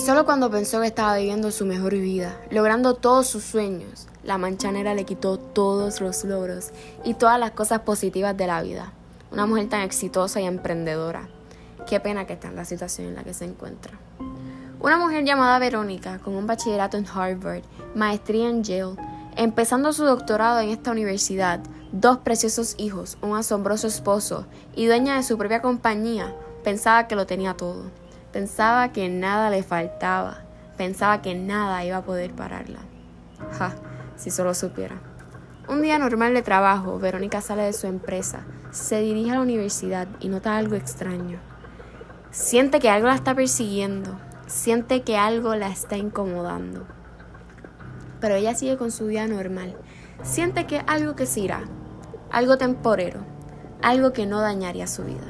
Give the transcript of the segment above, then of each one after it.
Y solo cuando pensó que estaba viviendo su mejor vida, logrando todos sus sueños, la mancha le quitó todos los logros y todas las cosas positivas de la vida. Una mujer tan exitosa y emprendedora. Qué pena que está en la situación en la que se encuentra. Una mujer llamada Verónica, con un bachillerato en Harvard, maestría en Yale, empezando su doctorado en esta universidad, dos preciosos hijos, un asombroso esposo y dueña de su propia compañía, pensaba que lo tenía todo. Pensaba que nada le faltaba. Pensaba que nada iba a poder pararla. Ja, si solo supiera. Un día normal de trabajo, Verónica sale de su empresa, se dirige a la universidad y nota algo extraño. Siente que algo la está persiguiendo, siente que algo la está incomodando. Pero ella sigue con su vida normal. Siente que algo que se irá, algo temporero, algo que no dañaría su vida.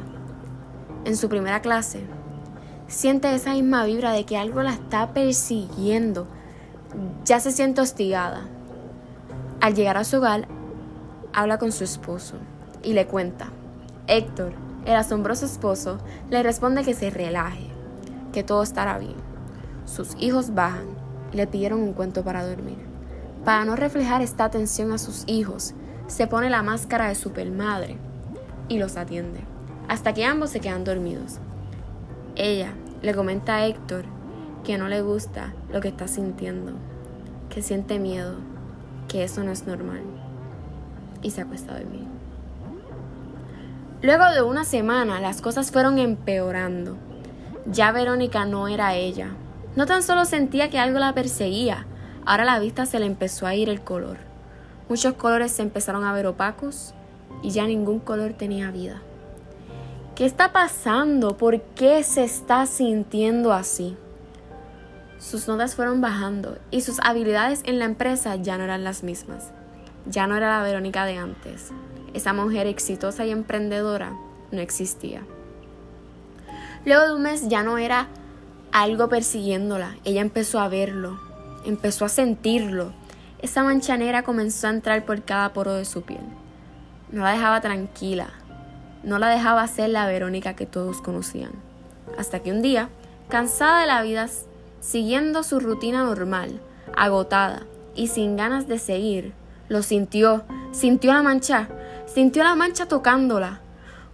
En su primera clase, siente esa misma vibra de que algo la está persiguiendo. Ya se siente hostigada. Al llegar a su hogar, habla con su esposo y le cuenta. Héctor, el asombroso esposo, le responde que se relaje, que todo estará bien. Sus hijos bajan y le pidieron un cuento para dormir. Para no reflejar esta atención a sus hijos, se pone la máscara de supermadre y los atiende, hasta que ambos se quedan dormidos. Ella le comenta a Héctor que no le gusta lo que está sintiendo, que siente miedo, que eso no es normal, y se acuesta a dormir. Luego de una semana las cosas fueron empeorando. Ya Verónica no era ella. No tan solo sentía que algo la perseguía, ahora a la vista se le empezó a ir el color. Muchos colores se empezaron a ver opacos y ya ningún color tenía vida. ¿Qué está pasando? ¿Por qué se está sintiendo así? Sus notas fueron bajando y sus habilidades en la empresa ya no eran las mismas. Ya no era la Verónica de antes. Esa mujer exitosa y emprendedora no existía. Luego de un mes ya no era algo persiguiéndola, ella empezó a verlo, empezó a sentirlo. Esa mancha negra comenzó a entrar por cada poro de su piel. No la dejaba tranquila, no la dejaba ser la Verónica que todos conocían. Hasta que un día, cansada de la vida, siguiendo su rutina normal, agotada y sin ganas de seguir, lo sintió, sintió la mancha, sintió la mancha tocándola.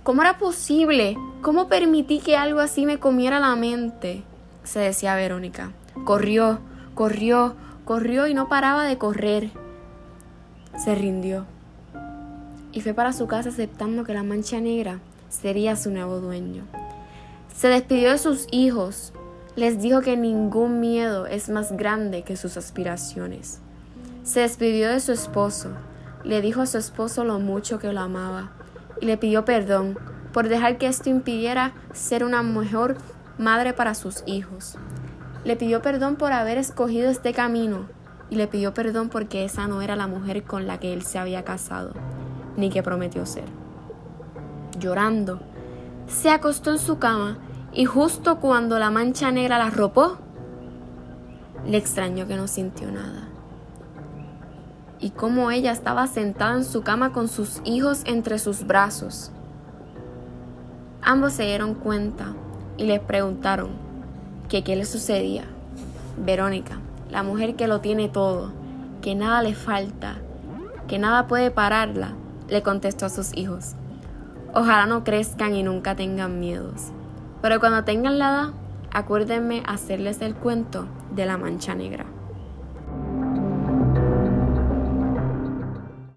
¿Cómo era posible? ¿Cómo permití que algo así me comiera la mente? se decía Verónica. Corrió, corrió, corrió y no paraba de correr. Se rindió y fue para su casa aceptando que la mancha negra sería su nuevo dueño. Se despidió de sus hijos, les dijo que ningún miedo es más grande que sus aspiraciones. Se despidió de su esposo, le dijo a su esposo lo mucho que lo amaba y le pidió perdón por dejar que esto impidiera ser una mejor madre para sus hijos. Le pidió perdón por haber escogido este camino y le pidió perdón porque esa no era la mujer con la que él se había casado ni que prometió ser. Llorando, se acostó en su cama y justo cuando la mancha negra la arropó, le extrañó que no sintió nada. Y como ella estaba sentada en su cama con sus hijos entre sus brazos. Ambos se dieron cuenta y le preguntaron qué le sucedía. Verónica, la mujer que lo tiene todo, que nada le falta, que nada puede pararla, le contestó a sus hijos. Ojalá no crezcan y nunca tengan miedos. Pero cuando tengan la edad, acuérdenme hacerles el cuento de la mancha negra.